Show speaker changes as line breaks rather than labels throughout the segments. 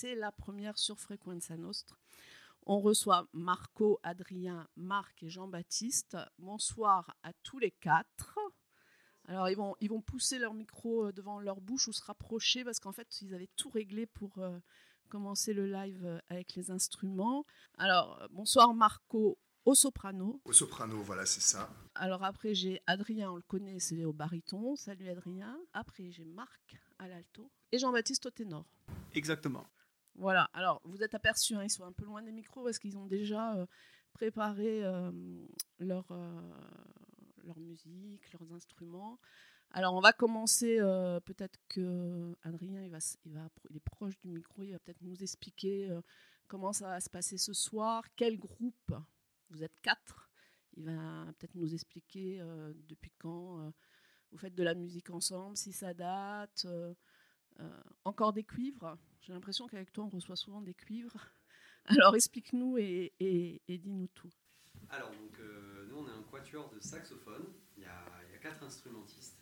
c'est la première sur Frequenza Nostre. On reçoit Marco, Adrien, Marc et Jean-Baptiste. Bonsoir à tous les quatre. Alors, ils vont, ils vont pousser leur micro euh, devant leur bouche ou se rapprocher parce qu'en fait, ils avaient tout réglé pour euh, commencer le live euh, avec les instruments. Alors, bonsoir Marco au soprano.
Au soprano, voilà, c'est ça.
Alors après, j'ai Adrien, on le connaît, c'est au baryton. Salut Adrien. Après, j'ai Marc à l'alto et Jean-Baptiste au ténor.
Exactement.
Voilà, alors vous êtes aperçus, hein, ils sont un peu loin des micros parce qu'ils ont déjà euh, préparé euh, leur, euh, leur musique, leurs instruments. Alors on va commencer, peut-être que Adrien, il, va, il, est proche du micro, il va peut-être nous expliquer comment ça va se passer ce soir, quel groupe vous êtes quatre. Il va peut-être nous expliquer depuis quand vous faites de la musique ensemble, si ça date. Euh, encore des cuivres. J'ai l'impression qu'avec toi, on reçoit souvent des cuivres. Alors explique-nous et, dis-nous tout.
Alors, donc, nous, on est un quatuor de saxophone. Il y, a, il y, a, quatre instrumentistes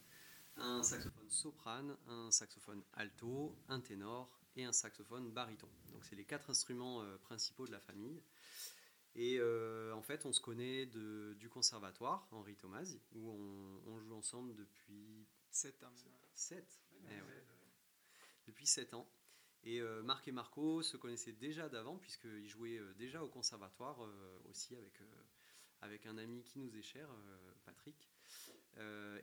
un saxophone soprane, un saxophone alto, un ténor et un saxophone baryton. Donc, c'est les quatre instruments principaux de la famille. Et euh, en fait, on se connaît de, du conservatoire, Henri Thomas, où on, joue ensemble depuis
7 ans.
7 eh Depuis 7 ans. Et euh, Marc et Marco se connaissaient déjà d'avant, puisqu'ils jouaient euh, déjà au conservatoire aussi avec, avec un ami qui nous est cher, Patrick,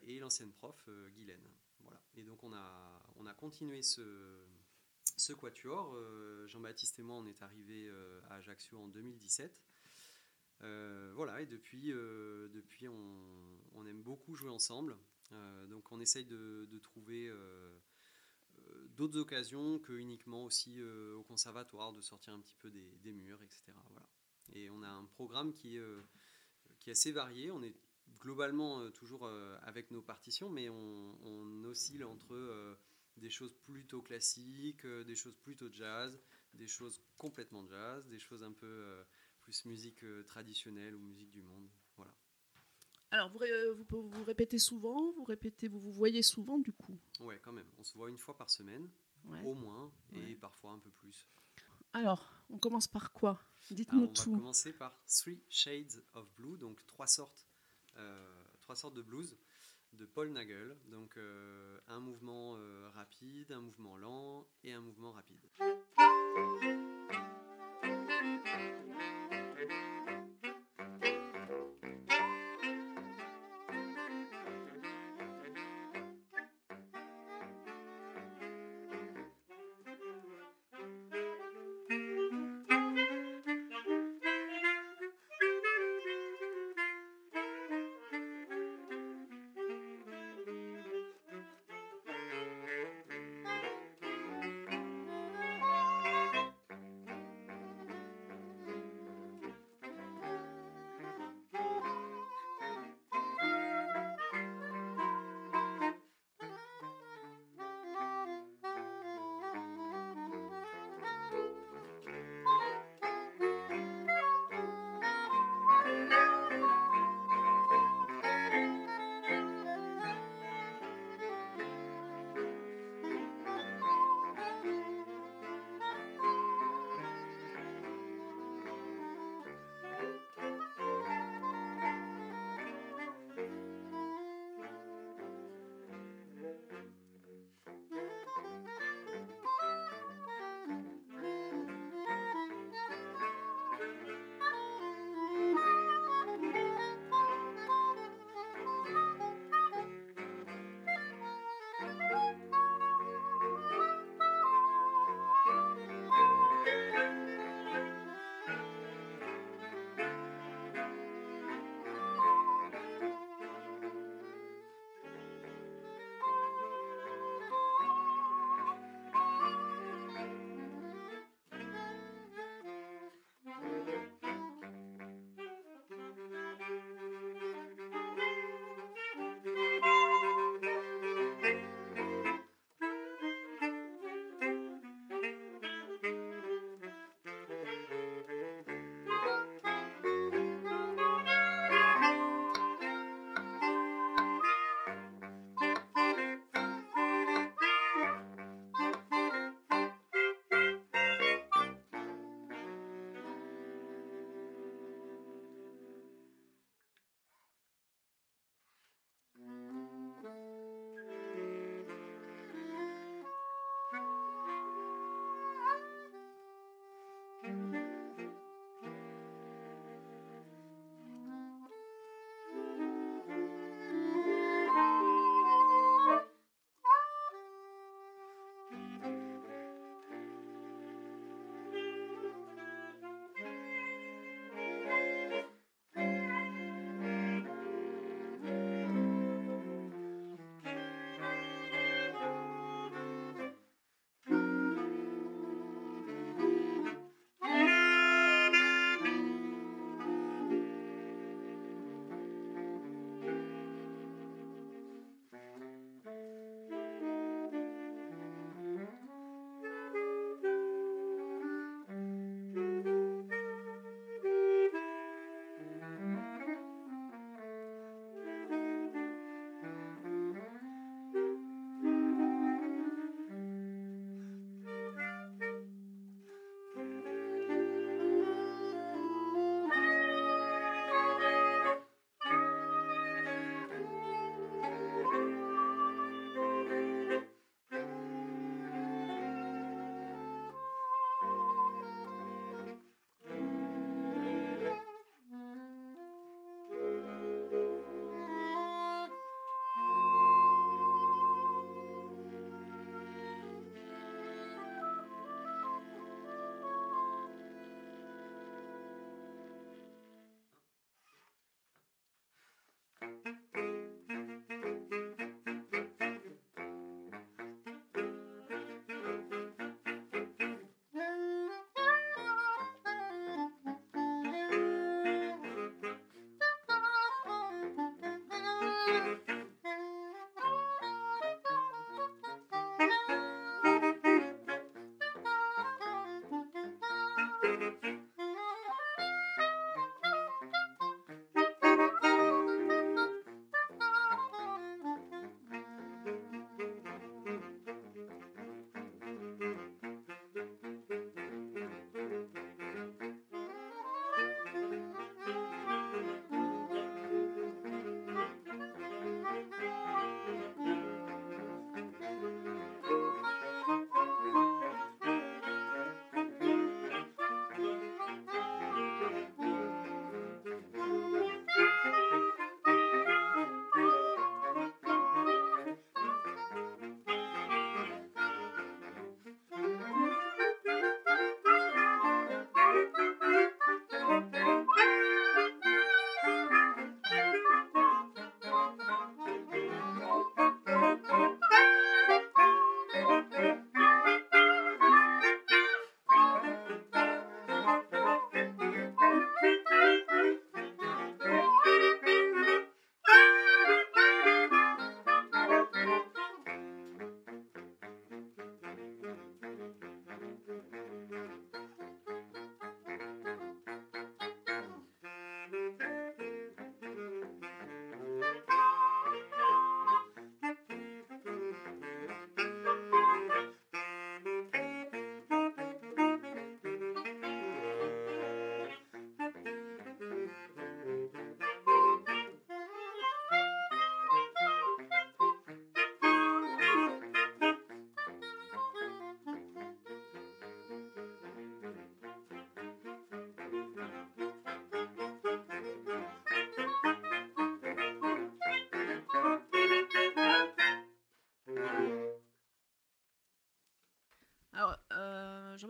et l'ancienne prof, Guylaine. Voilà. Et donc on a, on a continué ce, ce quatuor. Jean-Baptiste et moi, on est arrivés à Ajaccio en 2017. Euh, voilà, et depuis, euh, depuis on, aime beaucoup jouer ensemble. Euh, donc on essaye de, trouver d'autres occasions que uniquement aussi au conservatoire, de sortir un petit peu des, murs, etc. Voilà. Et on a un programme qui, qui est assez varié. On est globalement toujours avec nos partitions, mais on, oscille entre des choses plutôt classiques, des choses plutôt jazz, des choses complètement jazz, des choses un peu plus musique euh, traditionnelle ou musique du monde.
Alors, vous, vous, vous, répétez souvent, vous répétez, vous vous voyez souvent du coup?
Ouais, quand même. On se voit une fois par semaine, au moins, et parfois un peu plus.
Alors, on commence par quoi? Dites-nous tout.
On va commencer par Three Shades of Blue, donc trois sortes, euh, trois sortes de blues de Paul Nagel. Donc, euh, un mouvement rapide, un mouvement lent et un mouvement rapide.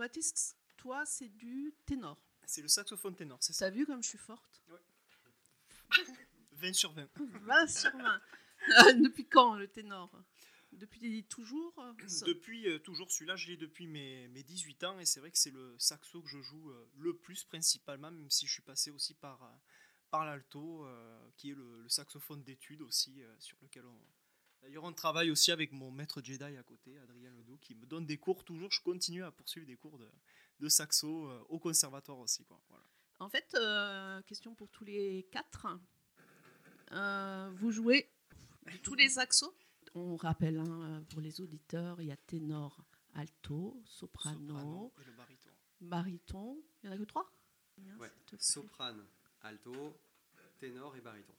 Jean-Baptiste, toi, c'est du ténor.
C'est le saxophone ténor, c'est ça.
T'as vu comme je suis forte
Ouais. 20 sur 20.
20 sur 20. Ah, depuis quand le ténor? Depuis toujours
Depuis euh, toujours, celui-là, je l'ai depuis mes, mes 18 ans et c'est vrai que c'est le saxo que je joue euh, le plus principalement, même si je suis passé aussi par, euh, par l'alto, qui est le, le saxophone d'études aussi, sur lequel on, D'ailleurs, on travaille aussi avec mon maître Jedi à côté, Ledoux, qui me donne des cours toujours. Je continue à poursuivre des cours de, de saxo euh, au conservatoire aussi. Quoi. Voilà.
En fait, euh, question pour tous les quatre. Euh, vous jouez tous les saxos? On rappelle hein, pour les auditeurs, il y a ténor, alto, soprano,
et le baryton.
Baryton. Il n'y en a que trois?
Ouais. Soprano, alto, ténor et baryton.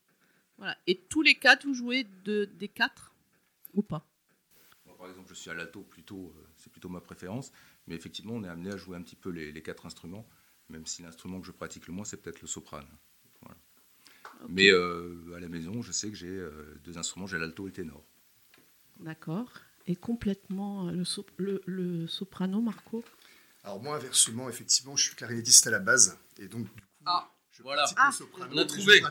Voilà. Et tous les quatre, vous jouez de, des quatre? Ou pas
Par exemple, je suis à l'alto, plutôt, euh, c'est plutôt ma préférence, mais effectivement, on est amené à jouer un petit peu les, quatre instruments, même si l'instrument que je pratique le moins, c'est peut-être le soprano. Mais euh, à la maison, je sais que j'ai euh, deux instruments, j'ai l'alto et le ténor.
D'accord. Et complètement le, le, soprano, Marco?
Alors moi, inversement, effectivement, je suis clarinettiste à la base, et donc du coup,
ah.
Je
voilà.
le soprano.
On a trouvé,
on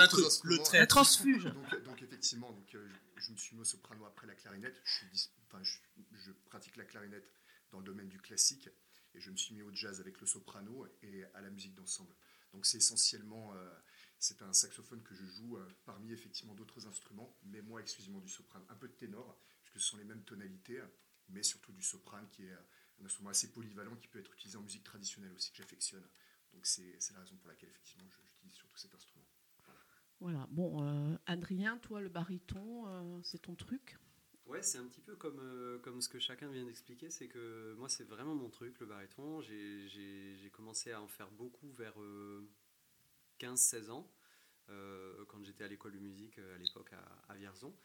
a trouvé
le,
le, la transfuge.
Donc, donc effectivement, donc, je me suis mis au soprano après la clarinette. Je, enfin, je, pratique la clarinette dans le domaine du classique et je me suis mis au jazz avec le soprano et à la musique d'ensemble. Donc c'est essentiellement, euh, c'est un saxophone que je joue euh, parmi effectivement d'autres instruments, mais moi exclusivement du soprano, un peu de ténor, puisque ce sont les mêmes tonalités, mais surtout du soprano qui est un instrument assez polyvalent qui peut être utilisé en musique traditionnelle aussi que j'affectionne. Donc c'est la raison pour laquelle effectivement j'utilise surtout cet instrument.
Voilà. Bon, euh, Adrien, toi, le baryton, euh, c'est ton truc?
Ouais, c'est un petit peu comme, euh, comme ce que chacun vient d'expliquer. C'est que moi, c'est vraiment mon truc, le baryton. J'ai commencé à en faire beaucoup vers 15-16 ans. quand j'étais à l'école de musique à l'époque à, Vierzon.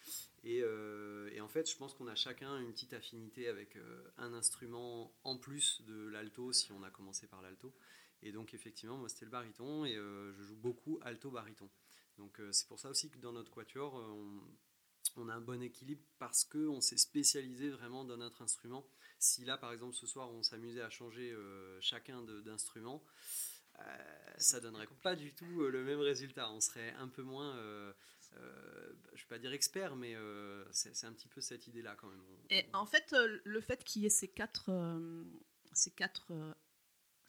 Et, et, en fait, je pense qu'on a chacun une petite affinité avec un instrument en plus de l'alto, si on a commencé par l'alto. Et donc, effectivement, moi, c'était le baryton et je joue beaucoup alto-baryton. Donc euh, c'est pour ça aussi que dans notre quatuor, euh, on, a un bon équilibre parce qu'on s'est spécialisé vraiment dans notre instrument. Si là, par exemple, ce soir, on s'amusait à changer euh, chacun d'instruments, ça donnerait pas du tout le même résultat. On serait un peu moins, je ne vais pas dire expert, mais c'est un petit peu cette idée-là quand même.
Et en fait, le fait qu'il y ait ces quatre, ces quatre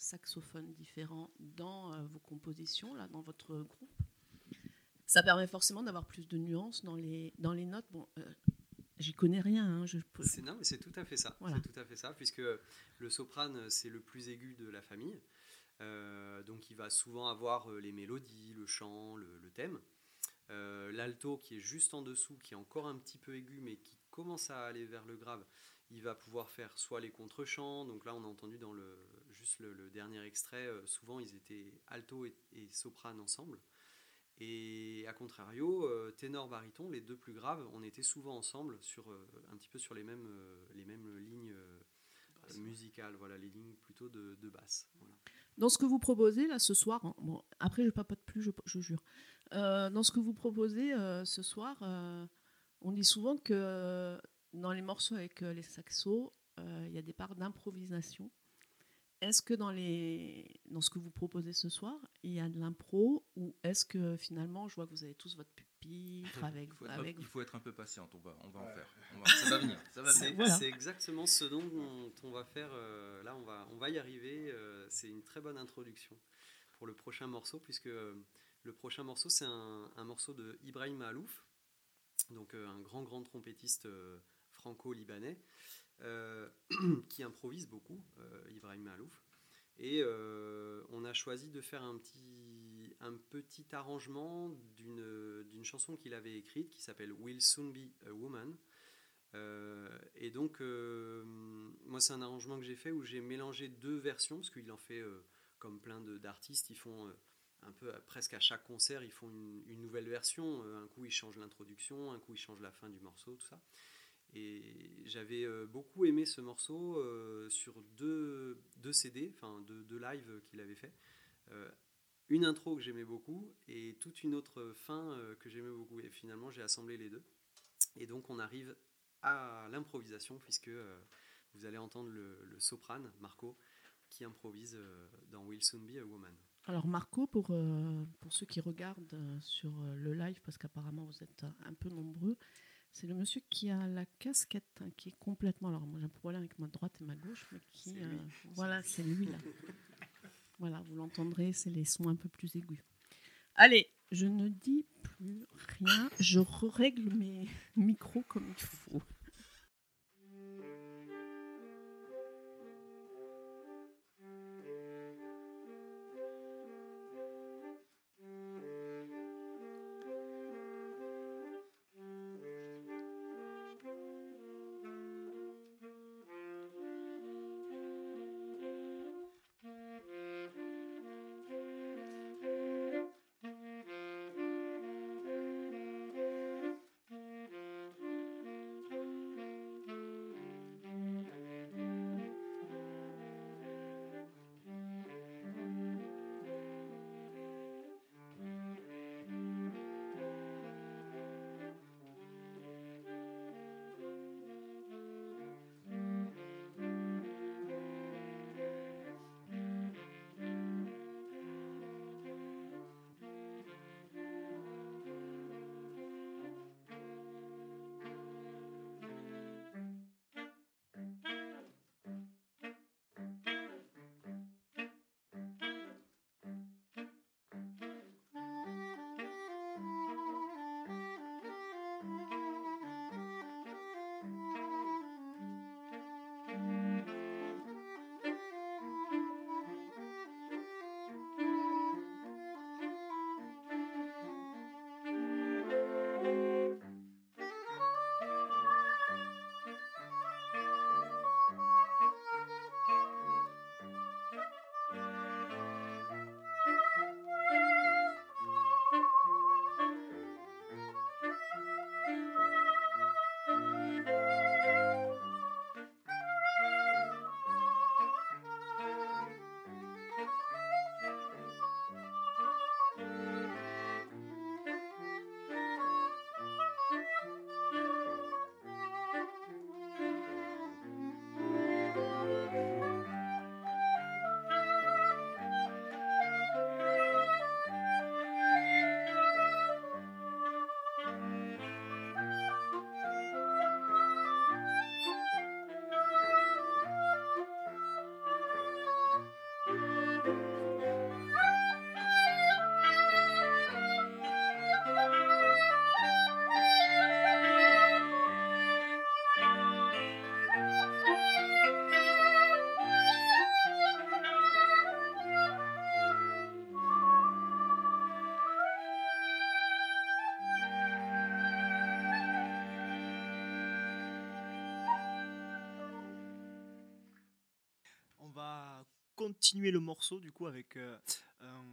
saxophones différents dans vos compositions, là, dans votre groupe, ça permet forcément d'avoir plus de nuances dans les, dans les notes. Bon, euh, j'y connais rien. Hein, je
peux... Non, mais c'est tout à fait ça. C'est tout à fait ça, puisque le soprane, c'est le plus aigu de la famille. Euh, donc il va souvent avoir euh, les mélodies, le chant, le, thème. L'alto qui est juste en dessous, qui est encore un petit peu aigu, mais qui commence à aller vers le grave, il va pouvoir faire soit les contre-chants, donc là on a entendu dans le, juste le, dernier extrait, souvent ils étaient alto et, et soprane ensemble. Et à contrario, euh, ténor, baryton, les deux plus graves, on était souvent ensemble sur euh, un petit peu sur les mêmes, euh, les mêmes lignes musicales, voilà, les lignes plutôt de, de basse.
Dans ce que vous proposez là ce soir, hein, bon, après je papote plus, je, je jure. dans ce que vous proposez ce soir, on dit souvent que dans les morceaux avec les saxos, il y a des parts d'improvisation. Est-ce que dans, les... dans ce que vous proposez ce soir, il y a de l'impro ou est-ce que finalement, je vois que vous avez tous votre pupitre avec...
il, faut
avec...
il faut être un peu patiente, on va, on va en faire. ça va venir.
C'est exactement ce dont on, va faire. Euh, là, on va, on va y arriver. Euh, c'est une très bonne introduction pour le prochain morceau, puisque euh, le prochain morceau, c'est un, un, morceau de Ibrahim Alouf, donc un grand, grand trompettiste franco-libanais. Euh, qui improvise beaucoup, euh, Ibrahim Malouf. Et euh, on a choisi de faire un petit, un petit arrangement d'une chanson qu'il avait écrite qui s'appelle Will Soon Be a Woman. et donc, moi, c'est un arrangement que j'ai fait où j'ai mélangé deux versions, parce qu'il en fait comme plein d'artistes, ils font un peu presque à chaque concert, ils font une, nouvelle version. Un coup, ils changent l'introduction, un coup, ils changent la fin du morceau, tout ça. Et j'avais euh, beaucoup aimé ce morceau euh, sur deux, deux CD, enfin deux, lives qu'il avait fait. Euh, une intro que j'aimais beaucoup et toute une autre fin que j'aimais beaucoup. Et finalement, j'ai assemblé les deux. Et donc, on arrive à l'improvisation puisque vous allez entendre le, soprane, Marco, qui improvise dans Will Soon Be a Woman.
Alors Marco, pour, pour ceux qui regardent sur le live, parce qu'apparemment vous êtes un peu nombreux, c'est le monsieur qui a la casquette, hein, qui est complètement. Alors, moi j'ai un problème avec ma droite et ma gauche, mais qui. Euh, voilà, c'est lui là. voilà, vous l'entendrez, c'est les sons un peu plus aigus. Allez, je ne dis plus rien, je règle mes micros comme il faut.
Continuer le morceau du coup avec un,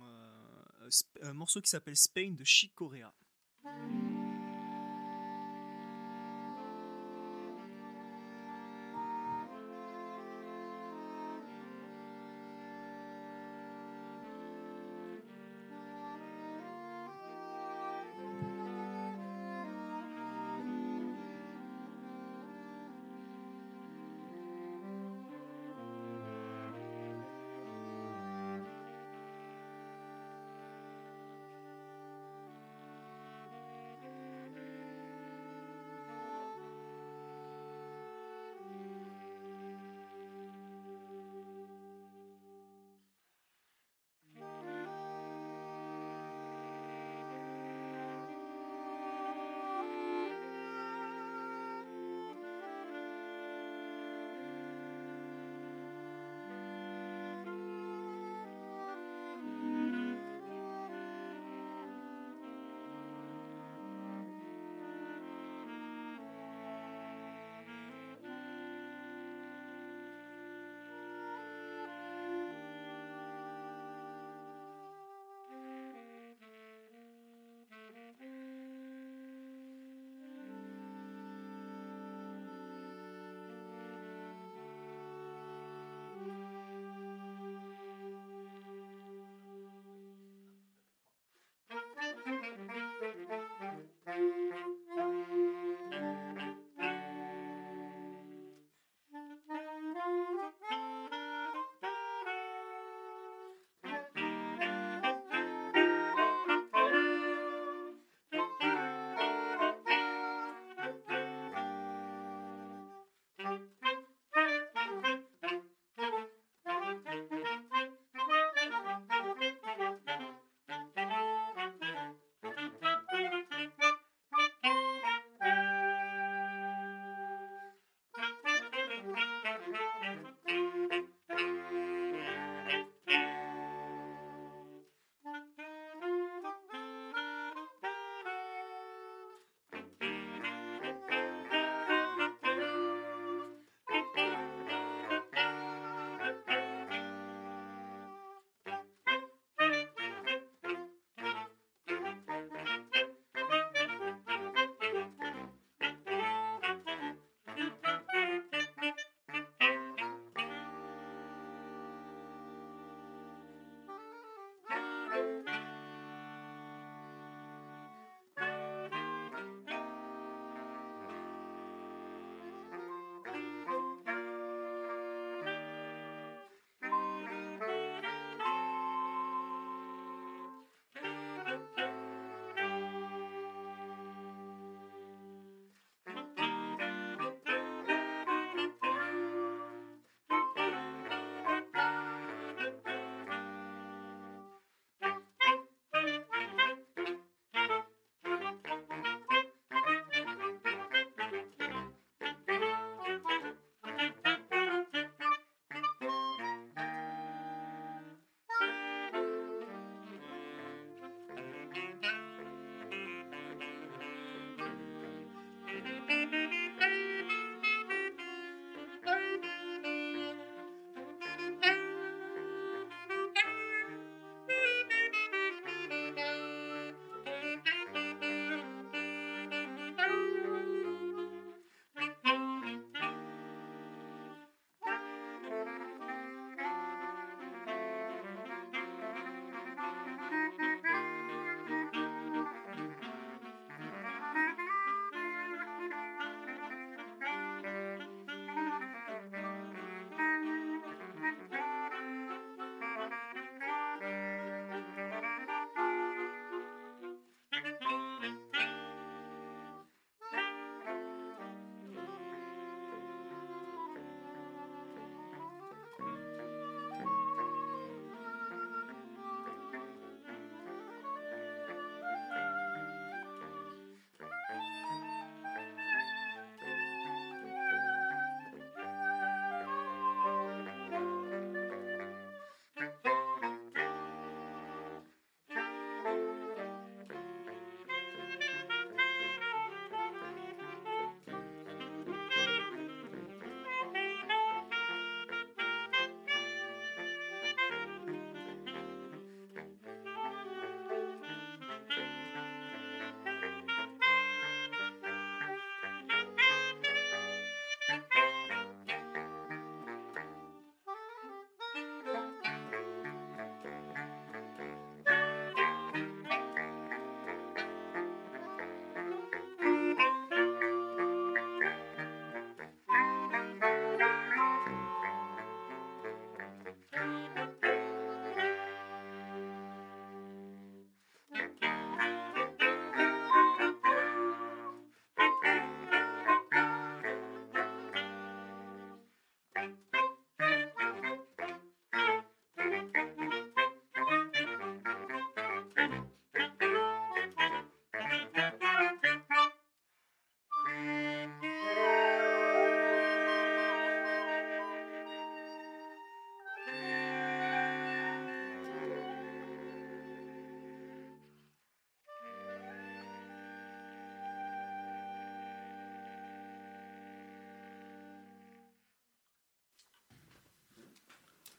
un, morceau qui s'appelle Spain de Chic.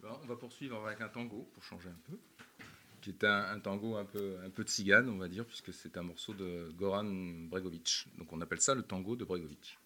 On va poursuivre avec un tango pour changer un peu, qui est un, tango un peu, un peu de cigane, on va dire, puisque c'est un morceau de Goran Bregovic. Donc on appelle ça le tango de Bregovic.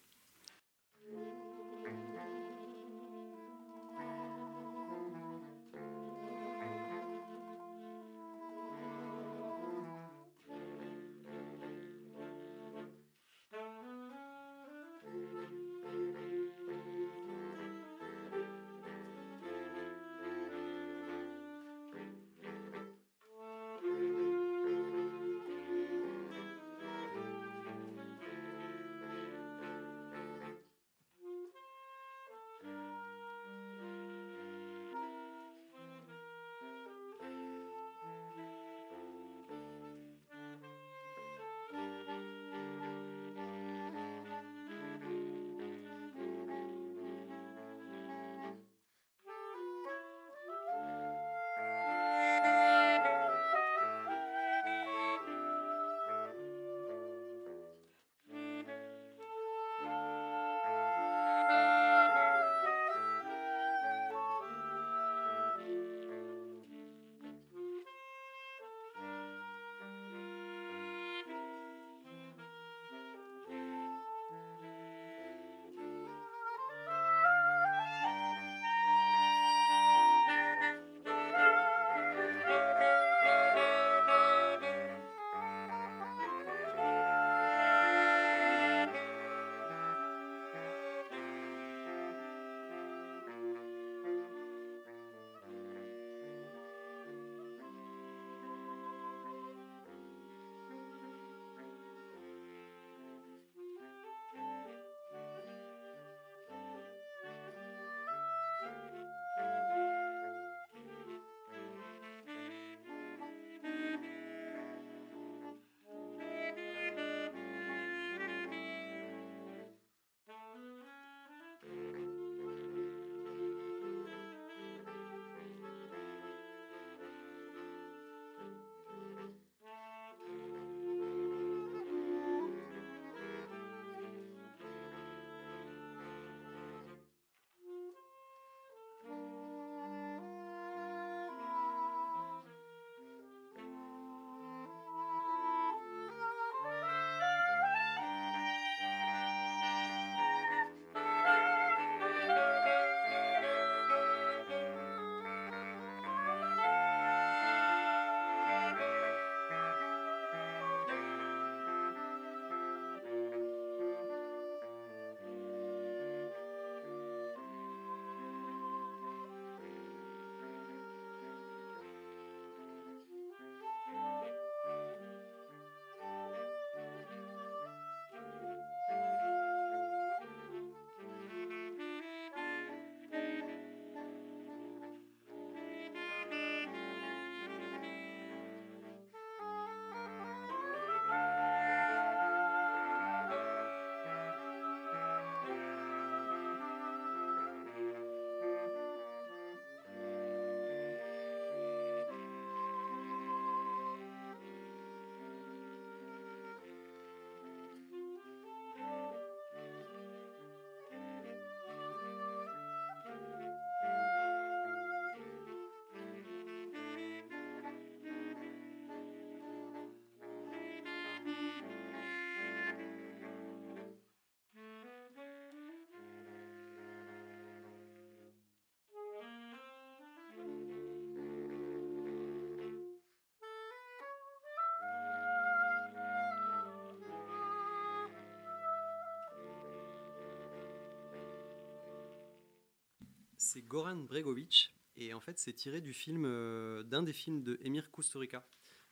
C'est Goran Bregovic. Et en fait, c'est tiré du film, euh, d'un des films de Emir Kusturica.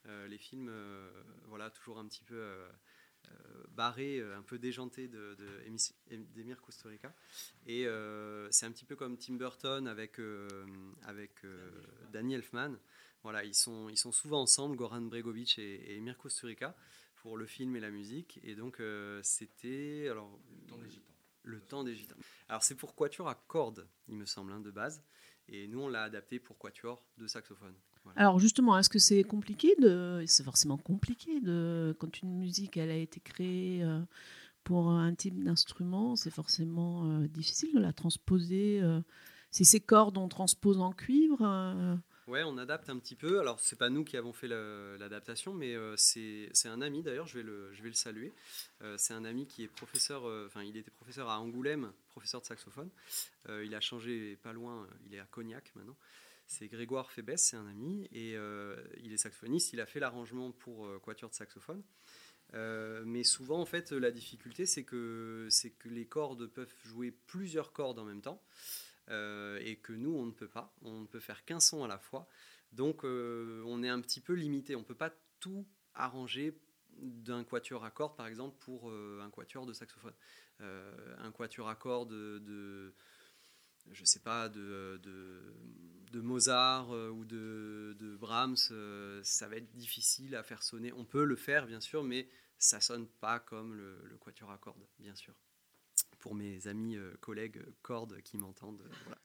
Euh, les films, euh, voilà, toujours un petit peu barrés, un peu déjantés de, d'Emir Kusturica. Et c'est un petit peu comme Tim Burton avec, avec Danny Elfman. Voilà, ils sont, ils sont souvent ensemble, Goran Bregovic et, Emir Kusturica, pour le film et la musique. Et donc, c'était. Alors, le temps des gitans. Alors c'est pour quatuor à cordes, il me semble, hein, de base. Et nous, on l'a adapté pour quatuor de saxophone.
Alors justement, est-ce que c'est compliqué. C'est forcément compliqué de... Quand une musique, elle a été créée euh, pour un type d'instrument, c'est forcément euh, difficile de la transposer. Euh. c'est ces cordes on transpose en cuivre.
Ouais, on adapte un petit peu. Alors, c'est pas nous qui avons fait l'adaptation, mais euh, c'est un ami d'ailleurs, je, vais le- je vais le saluer. Euh, c'est un ami qui est professeur, euh, enfin, il était professeur à Angoulême, professeur de saxophone. Euh, il a changé pas loin, il est à Cognac maintenant. C'est Grégoire Fébès, c'est un ami, et il est saxophoniste. Il a fait l'arrangement pour Quatuor de saxophone. Mais souvent, en fait, la difficulté, c'est que, que les cordes peuvent jouer plusieurs cordes en même temps. Euh, et que nous, on ne peut pas. On ne peut faire qu'un son à la fois. Donc, euh, on est un petit peu limité. On ne peut pas tout arranger d'un quatuor à cordes, par exemple, pour euh, un quatuor de saxophone. Un quatuor à cordes de, de je sais pas, de, Mozart ou de, Brahms, ça va être difficile à faire sonner. On peut le faire, bien sûr, mais ça sonne pas comme le, le quatuor à cordes, bien sûr. Pour mes amis euh, collègues euh, cordes qui m'entendent, euh, voilà.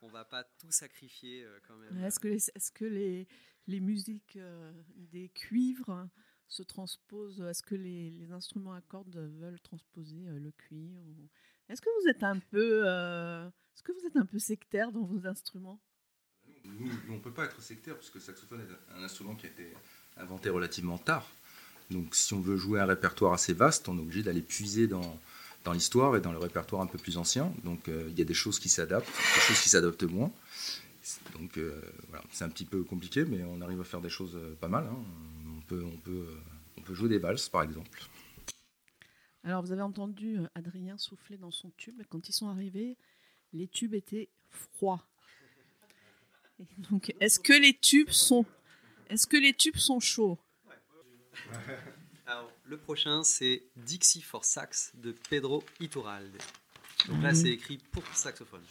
On va pas tout sacrifier quand même.
Est-ce que, les, est-ce que les, les musiques des cuivres se transposent Est-ce que les, les instruments à cordes veulent transposer le cuivre Est-ce que vous êtes un peu, euh, est-ce que vous êtes un peu sectaire dans vos instruments?
Nous, nous, on ne peut pas être sectaire, puisque le saxophone est un instrument qui a été inventé relativement tard. Donc si on veut jouer un répertoire assez vaste, on est obligé d'aller puiser dans, dans l'histoire et dans le répertoire un peu plus ancien. Donc euh, il y a des choses qui s'adaptent, des choses qui s'adaptent moins. Donc euh, voilà, c'est un petit peu compliqué, mais on arrive à faire des choses euh, pas mal. hein. On, peut, on, peut, on peut jouer des valses, par exemple.
Alors vous avez entendu Adrien souffler dans son tube. Quand ils sont arrivés, les tubes étaient froids. Donc est-ce que les tubes sont, est-ce que les tubes sont chauds?
Alors, le prochain, c'est Dixie for Sax de Pedro Iturralde. Donc là, c'est écrit pour saxophone.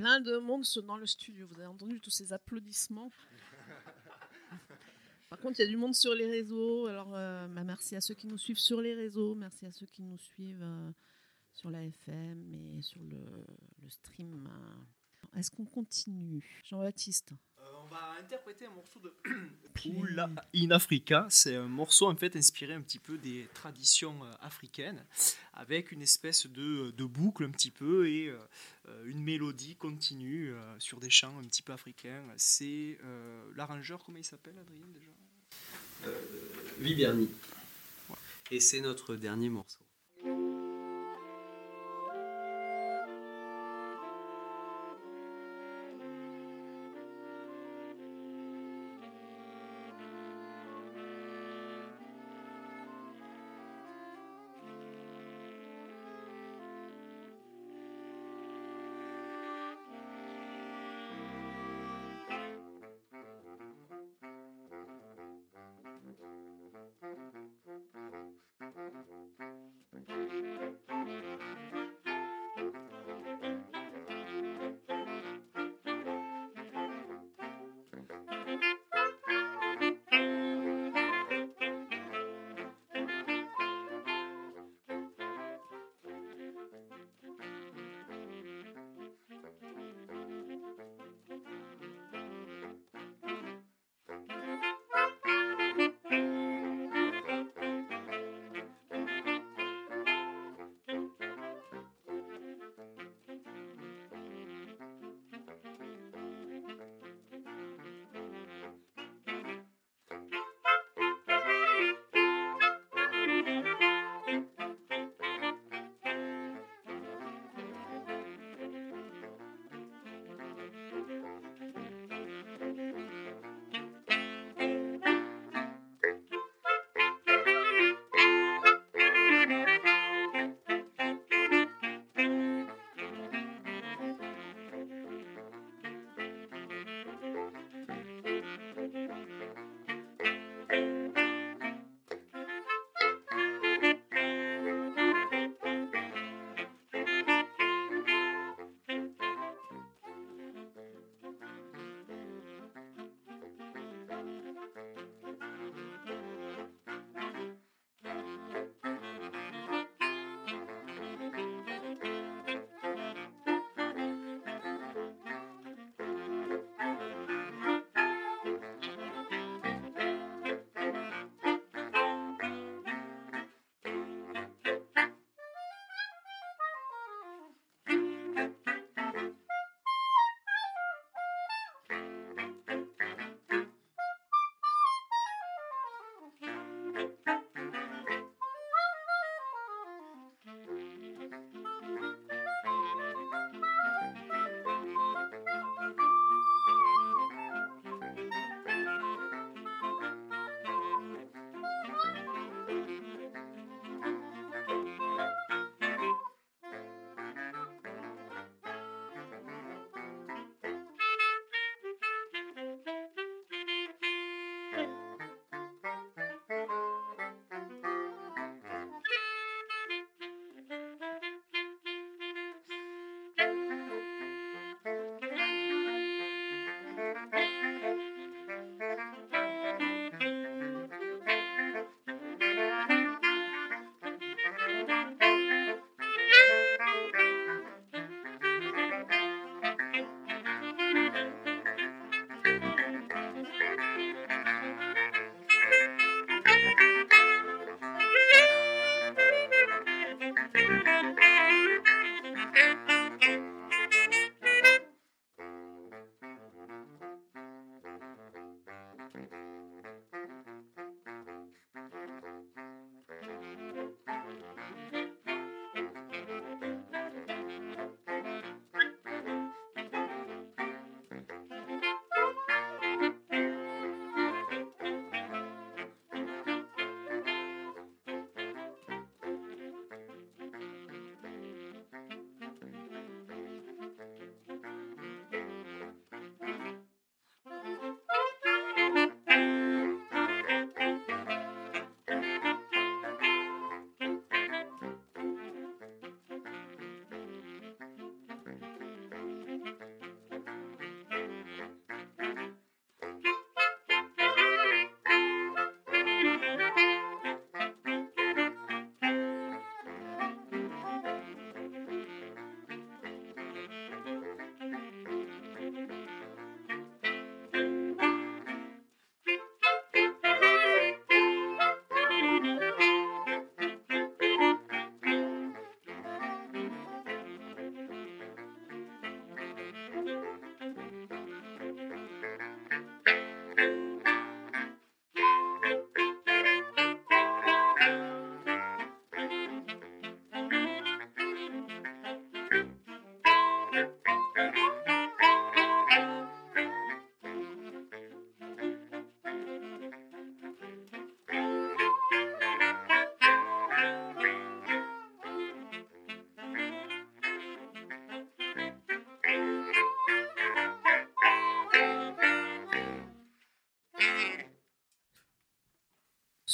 Plein de monde dans le studio. Vous avez entendu tous ces applaudissements. Par contre, il y a du monde sur les réseaux. Alors, euh, bah, merci à ceux qui nous suivent sur les réseaux. Merci à ceux qui nous suivent euh, sur la FM et sur le, le stream. Est-ce qu'on continue? Jean-Baptiste
interpréter un morceau de Pula in Africa. C'est un morceau en fait inspiré un petit peu des traditions euh, africaines, avec une espèce de, de boucle un petit peu et euh, une mélodie continue euh, sur des chants un petit peu africains. C'est l'arrangeur, comment il s'appelle, Adrien déjà?
Viverny. Et c'est notre dernier morceau.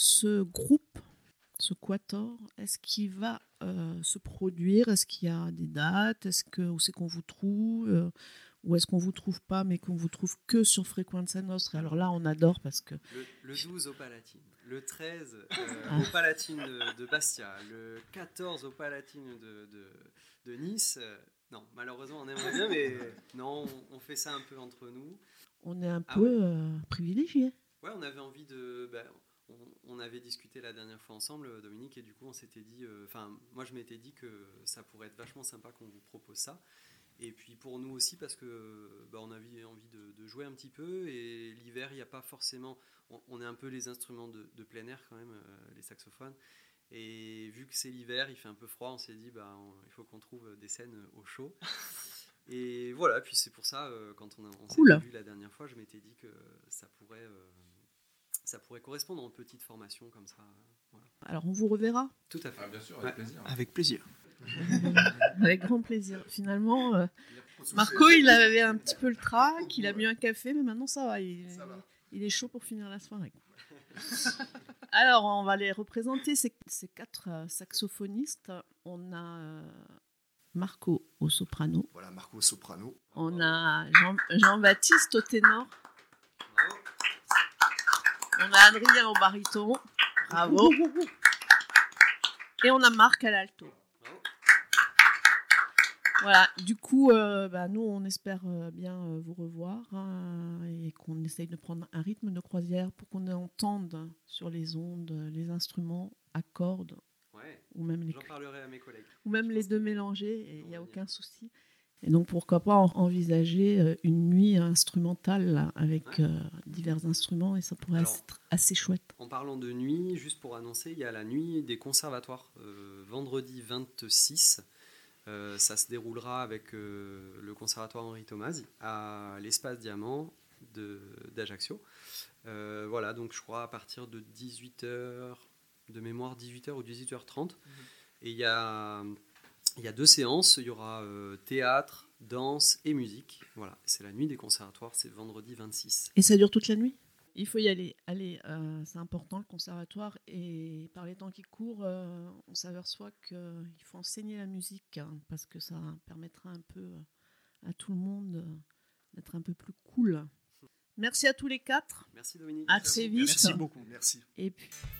Ce groupe, ce quator, est-ce qu'il va euh, se produire? Est-ce qu'il y a des dates? Est-ce que où c'est qu'on vous trouve? Euh, Ou est-ce qu'on vous trouve pas, mais qu'on vous trouve que sur Frequenza Nostra? Alors là, on adore parce que
Le, le 12 au Palatine, le 13 euh,
Ah.
au Palatine de, de Bastia, le 14 au Palatine de, de, de Nice. Non, malheureusement, on aimerait bien, mais non, on, on fait ça un peu entre nous.
on est un
Ah
peu euh, privilégié.
Ouais, on avait envie de. bah, on, on avait discuté la dernière fois ensemble, Dominique, et du coup, on s'était dit. euh, Enfin, moi, je m'étais dit que ça pourrait être vachement sympa qu'on vous propose ça. Et puis pour nous aussi, parce que bah, on avait envie de, de jouer un petit peu, et l'hiver, il n'y a pas forcément. On, on est un peu les instruments de, de plein air quand même, euh, les saxophones. Et vu que c'est l'hiver, il fait un peu froid, on s'est dit, bah, on- il faut qu'on trouve des scènes au chaud. Et voilà, puis c'est pour ça, euh, quand on, a- on
Cool.
vu la dernière fois, je m'étais dit que ça pourrait, euh, ça pourrait correspondre en petite formation comme ça. Voilà.
Alors on vous reverra
Tout à fait.
Ah, bien sûr,
Ouais.
avec plaisir.
Avec plaisir.
avec grand plaisir. Finalement, euh, Marco, il avait un petit peu le trac, il a bu un café, mais maintenant ça va. Il,
Ça va.
il est chaud pour finir la soirée. Alors, on va les représenter, ces, ces quatre euh, saxophonistes. On a euh, Marco au soprano,
Voilà, Marco Soprano.
on a Jean- Jean-Baptiste au ténor. On a Adrien au baryton, bravo, et on a Marc à l'alto. Voilà, du coup, euh, bah, nous, on espère euh, bien euh, vous revoir hein, et qu'on essaye de prendre un rythme de croisière pour qu'on entende sur les ondes les instruments à cordes
Ouais,
ou même les,
j'en parlerai à mes collègues.
ou même
Je
les deux mélangés il n'y a aucun souci. Et donc, pourquoi pas en- envisager euh, une nuit instrumentale avec
Ouais.
euh, divers instruments et ça pourrait
Alors-
être assez chouette.
En parlant de nuit, juste pour annoncer, il y a la nuit des conservatoires, euh, vendredi 26. Euh, ça se déroulera avec le conservatoire Henri Tomasi à l'espace Diamant d'Ajaccio. Voilà, donc je crois à partir de 18h, de mémoire 18h ou 18h30. Et il y a, il y a deux séances, il y aura euh, théâtre, danse et musique. Voilà, c'est la nuit des conservatoires, c'est vendredi 26.
Et ça dure toute la nuit? Il faut y aller. Allez, euh, c'est important le conservatoire. Et par les temps qui courent, euh, on s'aperçoit qu'il faut enseigner la musique hein, parce que ça permettra un peu à tout le monde d'être un peu plus cool. Merci à tous les quatre.
Merci Dominique.
À très vite.
Merci beaucoup.
Merci.
Et puis,